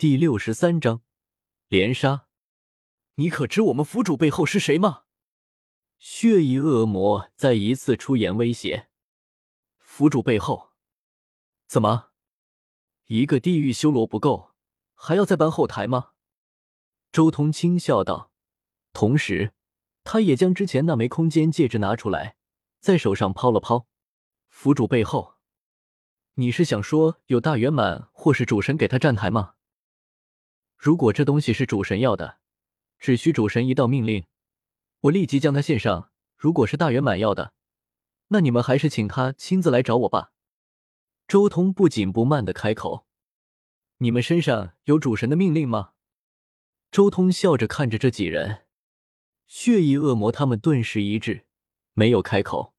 第六十三章连杀。你可知我们府主背后是谁吗？血翼恶魔再一次出言威胁。府主背后？怎么？一个地狱修罗不够，还要再搬后台吗？周通轻笑道，同时他也将之前那枚空间戒指拿出来，在手上抛了抛。府主背后？你是想说有大圆满或是主神给他站台吗？如果这东西是主神要的，只需主神一道命令，我立即将他献上。如果是大圆满要的，那你们还是请他亲自来找我吧。周通不紧不慢的开口：“你们身上有主神的命令吗？”周通笑着看着这几人，血翼恶魔他们顿时一致，没有开口。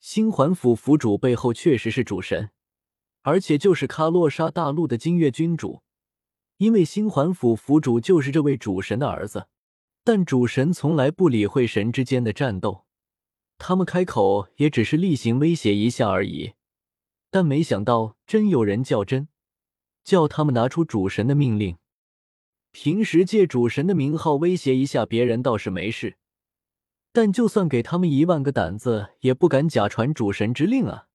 星环府府主背后确实是主神。而且就是卡洛莎大陆的金月君主，因为星环府府主就是这位主神的儿子，但主神从来不理会神之间的战斗，他们开口也只是例行威胁一下而已。但没想到真有人较真，叫他们拿出主神的命令。平时借主神的名号威胁一下别人倒是没事，但就算给他们一万个胆子，也不敢假传主神之令啊。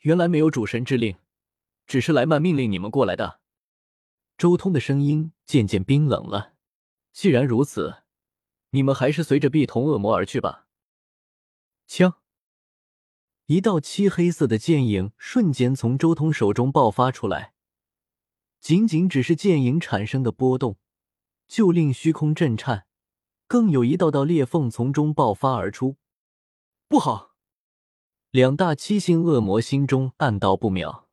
原来没有主神之令，只是莱曼命令你们过来的。周通的声音渐渐冰冷了。既然如此，你们还是随着碧瞳恶魔而去吧。枪！一道漆黑色的剑影瞬间从周通手中爆发出来，仅仅只是剑影产生的波动，就令虚空震颤，更有一道道裂缝从中爆发而出。不好！两大七星恶魔心中暗道不妙。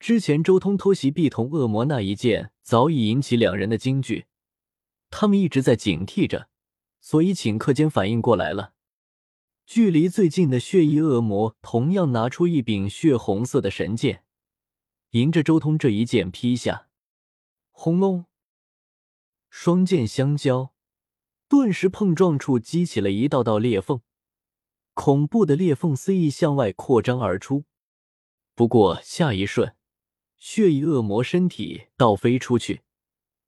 之前周通偷袭碧瞳恶魔那一剑，早已引起两人的惊惧，他们一直在警惕着，所以顷刻间反应过来了。距离最近的血翼恶魔同样拿出一柄血红色的神剑，迎着周通这一剑劈下。轰隆！双剑相交，顿时碰撞处激起了一道道裂缝。恐怖的裂缝肆意向外扩张而出，不过下一瞬，血翼恶魔身体倒飞出去，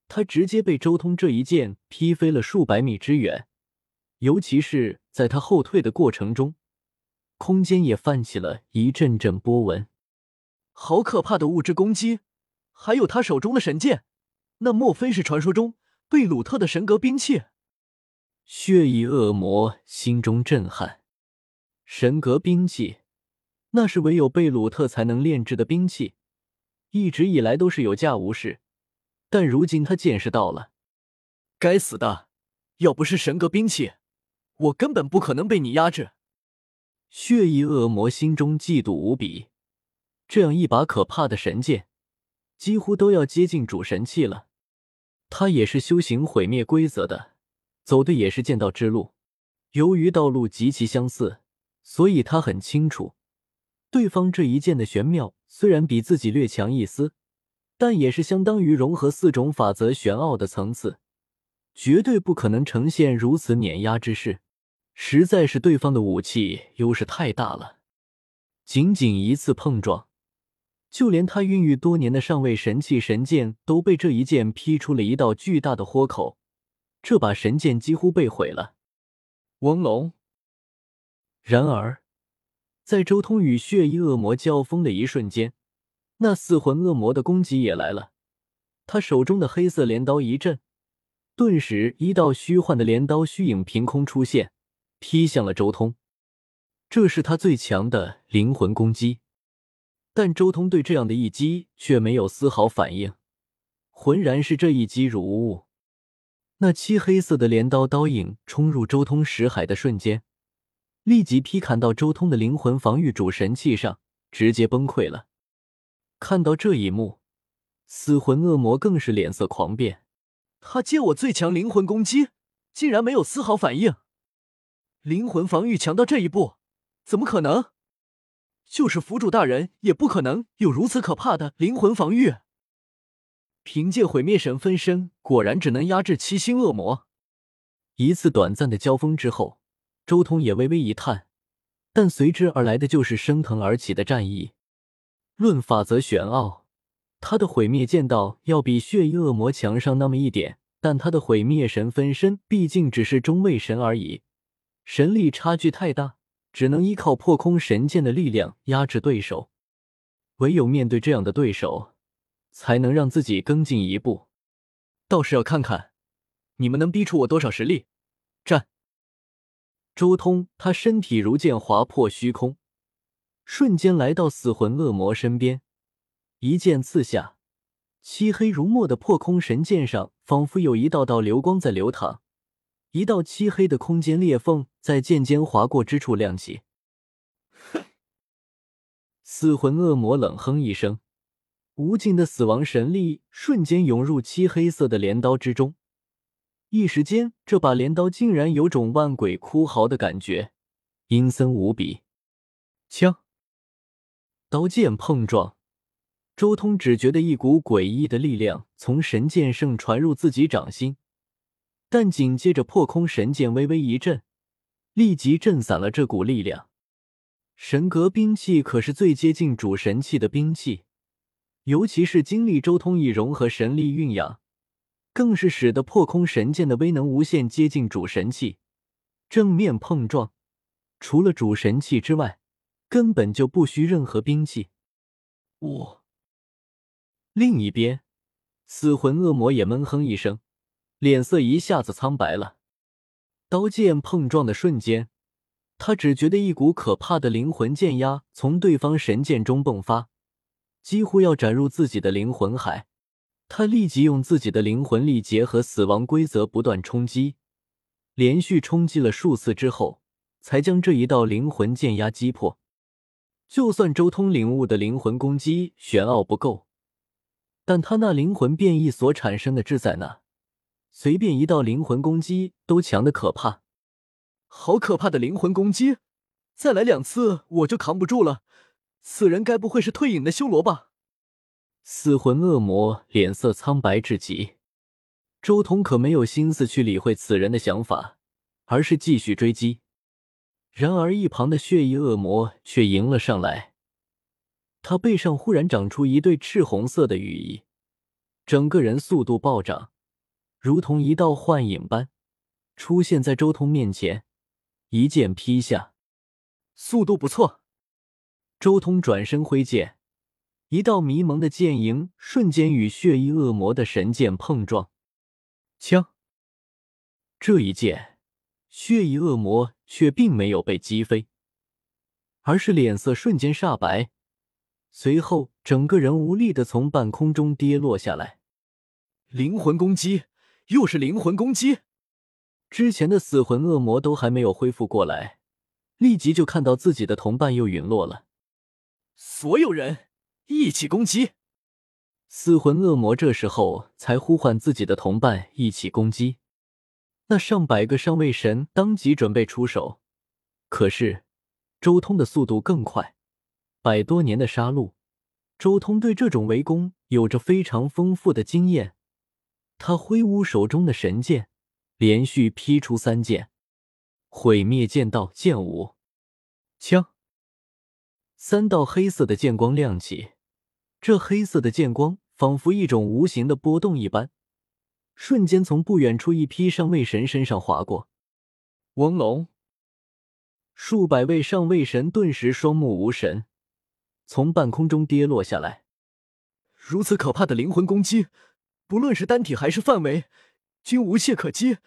他直接被周通这一剑劈飞了数百米之远。尤其是在他后退的过程中，空间也泛起了一阵阵波纹。好可怕的物质攻击！还有他手中的神剑，那莫非是传说中贝鲁特的神格兵器？血翼恶魔心中震撼。神格兵器，那是唯有贝鲁特才能炼制的兵器，一直以来都是有价无市。但如今他见识到了，该死的！要不是神格兵器，我根本不可能被你压制。血翼恶魔心中嫉妒无比，这样一把可怕的神剑，几乎都要接近主神器了。他也是修行毁灭规则的，走的也是剑道之路。由于道路极其相似。所以他很清楚，对方这一剑的玄妙虽然比自己略强一丝，但也是相当于融合四种法则玄奥的层次，绝对不可能呈现如此碾压之势。实在是对方的武器优势太大了，仅仅一次碰撞，就连他孕育多年的上位神器神剑都被这一剑劈出了一道巨大的豁口，这把神剑几乎被毁了。翁龙。然而，在周通与血衣恶魔交锋的一瞬间，那四魂恶魔的攻击也来了。他手中的黑色镰刀一震，顿时一道虚幻的镰刀虚影凭空出现，劈向了周通。这是他最强的灵魂攻击，但周通对这样的一击却没有丝毫反应，浑然是这一击如无物。那漆黑色的镰刀刀影冲入周通识海的瞬间。立即劈砍到周通的灵魂防御主神器上，直接崩溃了。看到这一幕，死魂恶魔更是脸色狂变。他接我最强灵魂攻击，竟然没有丝毫反应。灵魂防御强到这一步，怎么可能？就是府主大人也不可能有如此可怕的灵魂防御。凭借毁灭神分身，果然只能压制七星恶魔。一次短暂的交锋之后。周通也微微一叹，但随之而来的就是升腾而起的战意。论法则玄奥，他的毁灭剑道要比血衣恶魔强上那么一点，但他的毁灭神分身毕竟只是中位神而已，神力差距太大，只能依靠破空神剑的力量压制对手。唯有面对这样的对手，才能让自己更进一步。倒是要看看你们能逼出我多少实力。战！周通，他身体如剑划破虚空，瞬间来到死魂恶魔身边，一剑刺下，漆黑如墨的破空神剑上，仿佛有一道道流光在流淌，一道漆黑的空间裂缝在剑尖划过之处亮起。死魂恶魔冷哼一声，无尽的死亡神力瞬间涌入漆黑色的镰刀之中。一时间，这把镰刀竟然有种万鬼哭嚎的感觉，阴森无比。枪，刀剑碰撞，周通只觉得一股诡异的力量从神剑圣传入自己掌心，但紧接着破空神剑微微一震，立即震散了这股力量。神格兵器可是最接近主神器的兵器，尤其是经历周通以融合神力蕴养。更是使得破空神剑的威能无限接近主神器，正面碰撞，除了主神器之外，根本就不需任何兵器。我。另一边，死魂恶魔也闷哼一声，脸色一下子苍白了。刀剑碰撞的瞬间，他只觉得一股可怕的灵魂剑压从对方神剑中迸发，几乎要斩入自己的灵魂海。他立即用自己的灵魂力结合死亡规则，不断冲击，连续冲击了数次之后，才将这一道灵魂剑压击破。就算周通领悟的灵魂攻击玄奥不够，但他那灵魂变异所产生的质在那，随便一道灵魂攻击都强的可怕。好可怕的灵魂攻击！再来两次我就扛不住了。此人该不会是退隐的修罗吧？死魂恶魔脸色苍白至极，周通可没有心思去理会此人的想法，而是继续追击。然而一旁的血翼恶魔却迎了上来，他背上忽然长出一对赤红色的羽翼，整个人速度暴涨，如同一道幻影般出现在周通面前，一剑劈下，速度不错。周通转身挥剑。一道迷蒙的剑影瞬间与血衣恶魔的神剑碰撞，枪！这一剑，血衣恶魔却并没有被击飞，而是脸色瞬间煞白，随后整个人无力的从半空中跌落下来。灵魂攻击，又是灵魂攻击！之前的死魂恶魔都还没有恢复过来，立即就看到自己的同伴又陨落了。所有人。一起攻击！死魂恶魔这时候才呼唤自己的同伴一起攻击。那上百个上位神当即准备出手，可是周通的速度更快。百多年的杀戮，周通对这种围攻有着非常丰富的经验。他挥舞手中的神剑，连续劈出三剑，毁灭剑道剑舞，枪。三道黑色的剑光亮起，这黑色的剑光仿佛一种无形的波动一般，瞬间从不远处一批上位神身上划过。翁龙，数百位上位神顿时双目无神，从半空中跌落下来。如此可怕的灵魂攻击，不论是单体还是范围，均无懈可击。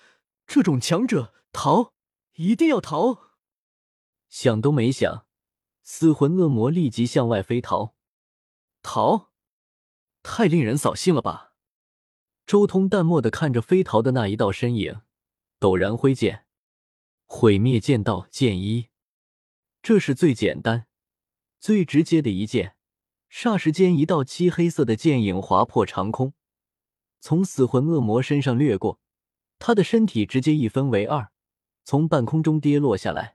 这种强者，逃！一定要逃！想都没想。死魂恶魔立即向外飞逃，逃，太令人扫兴了吧！周通淡漠的看着飞逃的那一道身影，陡然挥剑，毁灭剑道剑一，这是最简单、最直接的一剑。霎时间，一道漆黑色的剑影划破长空，从死魂恶魔身上掠过，他的身体直接一分为二，从半空中跌落下来。